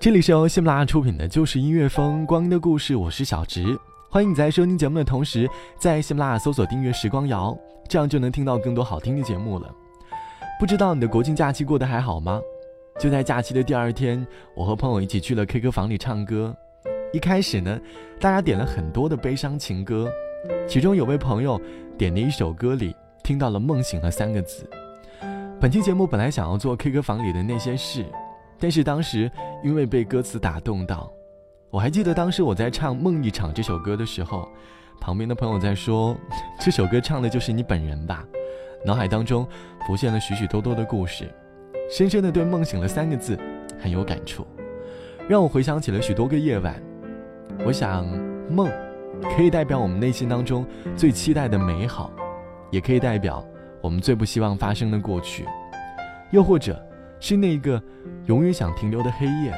这里是由喜马拉雅出品的《就是音乐风光阴的故事》，我是小植。欢迎你在收听节目的同时，在喜马拉雅搜索订阅“时光谣”，这样就能听到更多好听的节目了。不知道你的国庆假期过得还好吗？就在假期的第二天，我和朋友一起去了 K 歌房里唱歌。一开始呢，大家点了很多的悲伤情歌，其中有位朋友点的一首歌里听到了“梦醒了”三个字。本期节目本来想要做 K 歌房里的那些事。但是当时因为被歌词打动到，我还记得当时我在唱《梦一场》这首歌的时候，旁边的朋友在说：“这首歌唱的就是你本人吧？”脑海当中浮现了许许多多的故事，深深的对“梦醒了”三个字很有感触，让我回想起了许多个夜晚。我想，梦可以代表我们内心当中最期待的美好，也可以代表我们最不希望发生的过去，又或者。是那个永远想停留的黑夜，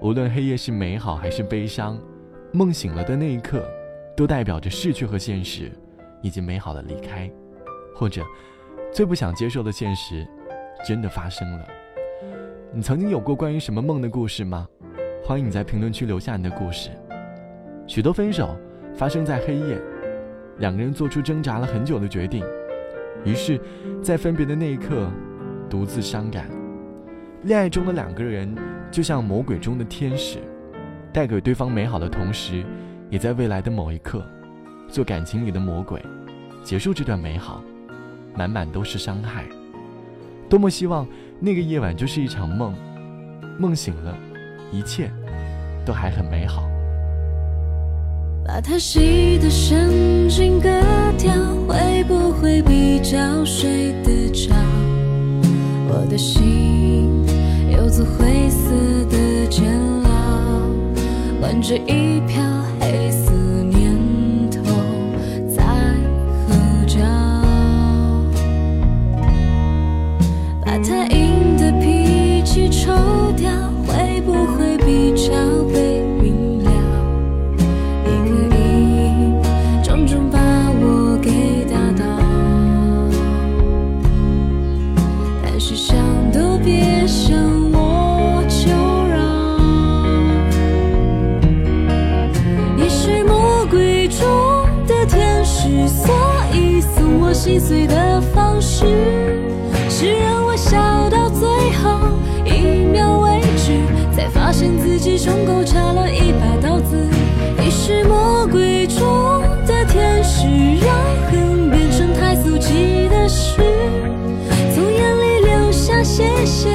无论黑夜是美好还是悲伤，梦醒了的那一刻，都代表着逝去和现实，以及美好的离开，或者最不想接受的现实，真的发生了。你曾经有过关于什么梦的故事吗？欢迎你在评论区留下你的故事。许多分手发生在黑夜，两个人做出挣扎了很久的决定，于是，在分别的那一刻，独自伤感。恋爱中的两个人，就像魔鬼中的天使，带给对方美好的同时，也在未来的某一刻，做感情里的魔鬼，结束这段美好，满满都是伤害。多么希望那个夜晚就是一场梦，梦醒了，一切都还很美好。把它洗的神经割掉，会不会比较睡得着？我的心。这一瓢心碎的方式，是让我笑到最后一秒为止，才发现自己胸口插了一把刀子。你是魔鬼中的天使，让恨变成太俗气的事，从眼里流下谢谢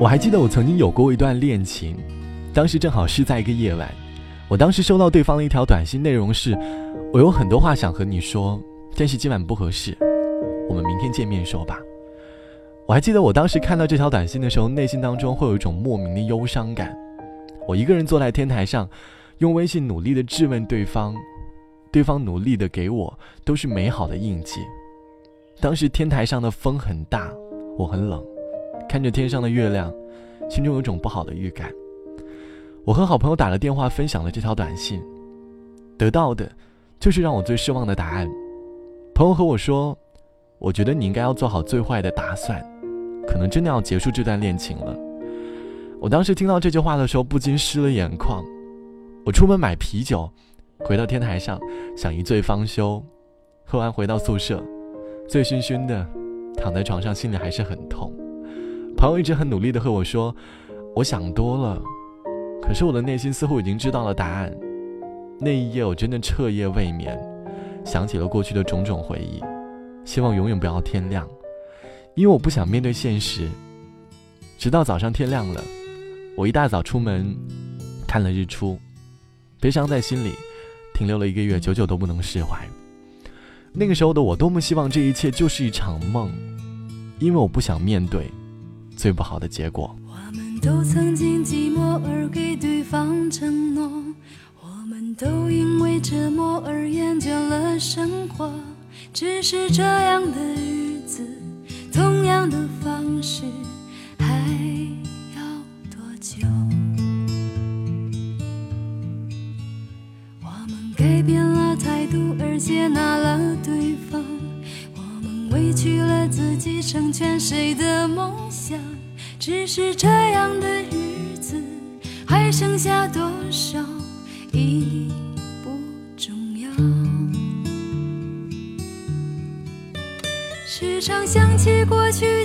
我还记得我曾经有过一段恋情，当时正好是在一个夜晚，我当时收到对方的一条短信，内容是：我有很多话想和你说，但是今晚不合适，我们明天见面说吧。我还记得我当时看到这条短信的时候，内心当中会有一种莫名的忧伤感。我一个人坐在天台上，用微信努力的质问对方，对方努力的给我都是美好的印记。当时天台上的风很大，我很冷。看着天上的月亮，心中有种不好的预感。我和好朋友打了电话，分享了这条短信，得到的，就是让我最失望的答案。朋友和我说：“我觉得你应该要做好最坏的打算，可能真的要结束这段恋情了。”我当时听到这句话的时候，不禁湿了眼眶。我出门买啤酒，回到天台上，想一醉方休。喝完回到宿舍，醉醺醺的，躺在床上，心里还是很痛。朋友一直很努力的和我说：“我想多了。”可是我的内心似乎已经知道了答案。那一夜我真的彻夜未眠，想起了过去的种种回忆，希望永远不要天亮，因为我不想面对现实。直到早上天亮了，我一大早出门，看了日出，悲伤在心里停留了一个月，久久都不能释怀。那个时候的我，多么希望这一切就是一场梦，因为我不想面对。最不好的结果。我们都曾经寂寞而给对方承诺，我们都因为折磨而厌倦了生活。只是这样的日子，同样的方式，还要多久？我们改变了态度而接纳了对方。我们委屈自己，成全谁的梦想？只是这样的日子，还剩下多少已不重要。时常想起过去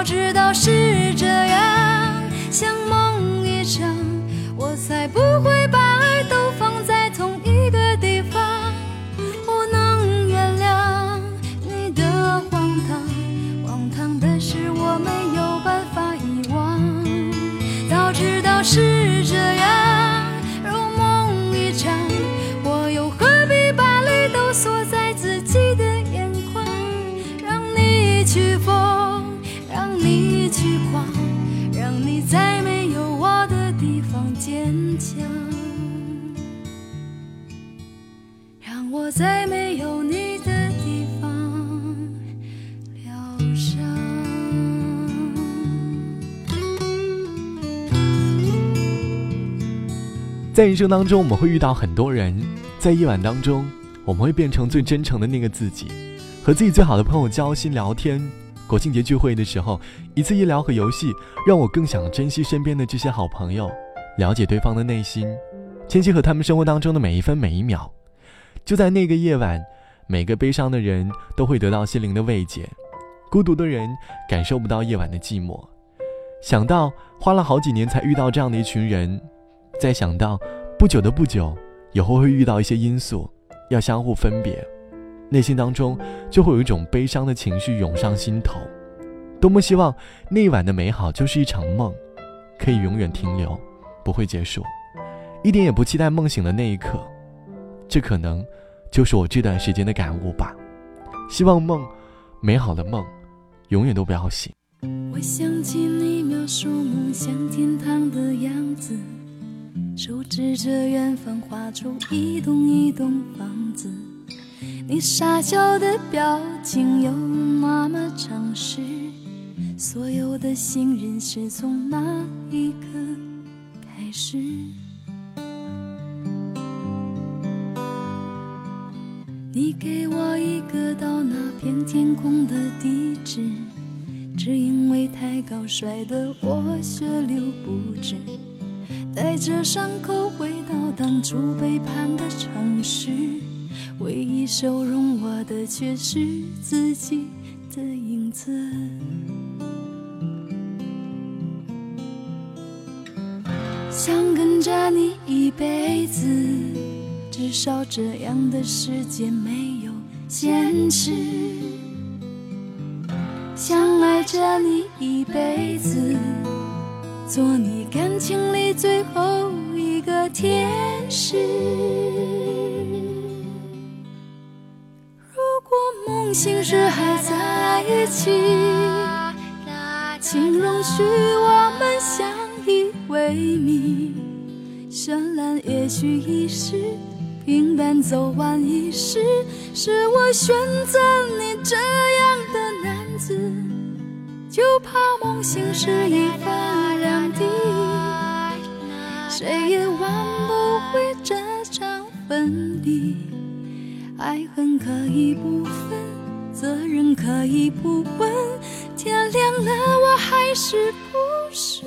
早知道是这样，像梦坚强，让我在没有你的地方疗伤。在人生当中，我们会遇到很多人，在夜晚当中，我们会变成最真诚的那个自己，和自己最好的朋友交心聊天。国庆节聚会的时候，一次医疗和游戏，让我更想珍惜身边的这些好朋友，了解对方的内心，珍惜和他们生活当中的每一分每一秒。就在那个夜晚，每个悲伤的人都会得到心灵的慰藉，孤独的人感受不到夜晚的寂寞。想到花了好几年才遇到这样的一群人，再想到不久的不久，以后会遇到一些因素，要相互分别。内心当中就会有一种悲伤的情绪涌上心头，多么希望那晚的美好就是一场梦，可以永远停留，不会结束，一点也不期待梦醒的那一刻，这可能就是我这段时间的感悟吧。希望梦，美好的梦，永远都不要醒。我想起你描述梦想天堂的样子，手指着远方画出一栋一栋房子。你傻笑的表情有那么诚实，所有的信任是从那一刻开始。你给我一个到那片天空的地址，只因为太高摔得我血流不止，带着伤口回到当初背叛的城市。唯一收容我的，却是自己的影子。想跟着你一辈子，至少这样的世界没有现实。想爱着你一辈子，做你感情里最后一个天使。如果梦醒时还在一起，请容许我为命。绚烂也许一时，平淡走完一世。是我选择你这样的男子，就怕梦醒时已分两地，谁也挽不回这场分离。爱恨可以不分，责任可以不问，天亮了我还是不是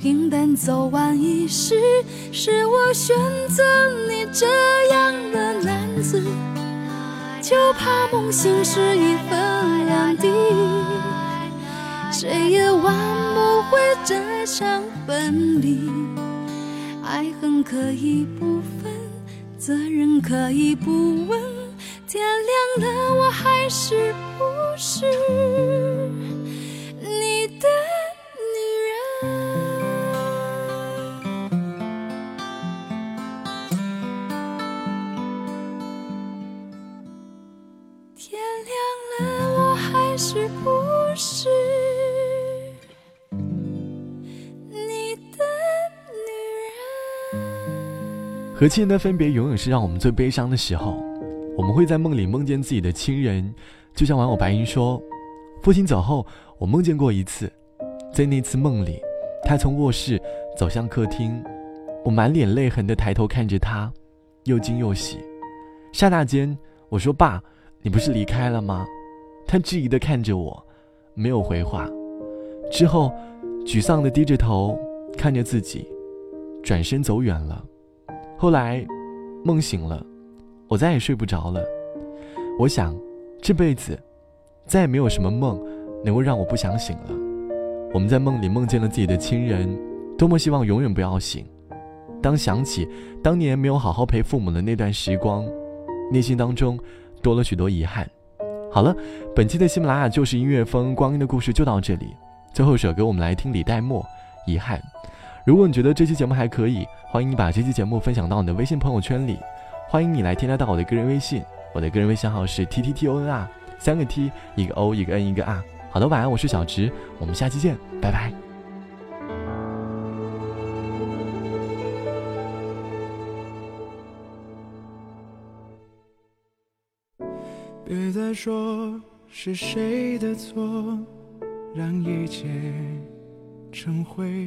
平淡走完一世。是我选择你这样的男子。就怕梦醒时已分两地，谁也挽不回这场分离。爱恨可以不分，责任可以不问，天亮了我还是不？是和亲人的分别永远是让我们最悲伤的时候。我们会在梦里梦见自己的亲人，就像网友白银说：“父亲走后，我梦见过一次，在那次梦里，他从卧室走向客厅，我满脸泪痕的抬头看着他，又惊又喜。刹那间，我说：“爸，你不是离开了吗？”他质疑的看着我，没有回话。之后，沮丧的低着头看着自己，转身走远了。后来，梦醒了，我再也睡不着了。我想，这辈子。再也没有什么梦能够让我不想醒了。我们在梦里梦见了自己的亲人，多么希望永远不要醒。当想起当年没有好好陪父母的那段时光，内心当中多了许多遗憾。好了，本期的喜马拉雅就是音乐风光阴的故事就到这里。最后一首歌，我们来听李代沫《遗憾》。如果你觉得这期节目还可以，欢迎你把这期节目分享到你的微信朋友圈里。欢迎你来添加到我的个人微信，我的个人微信号是 t t t o n r。三个 T，一个 O，一个 N，一个 R。好的，晚安，我是小直，我们下期见，拜拜。别再说是谁的错，让一切成灰。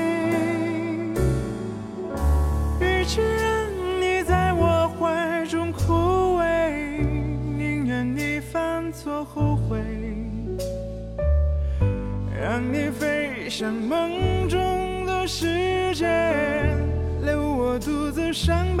与其让你在我怀中枯萎，宁愿你犯错后悔，让你飞向梦中的世界，留我独自伤悲。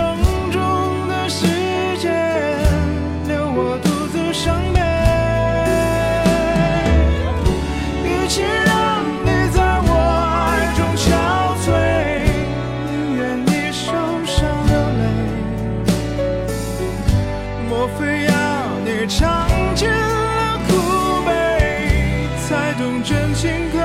才懂真情。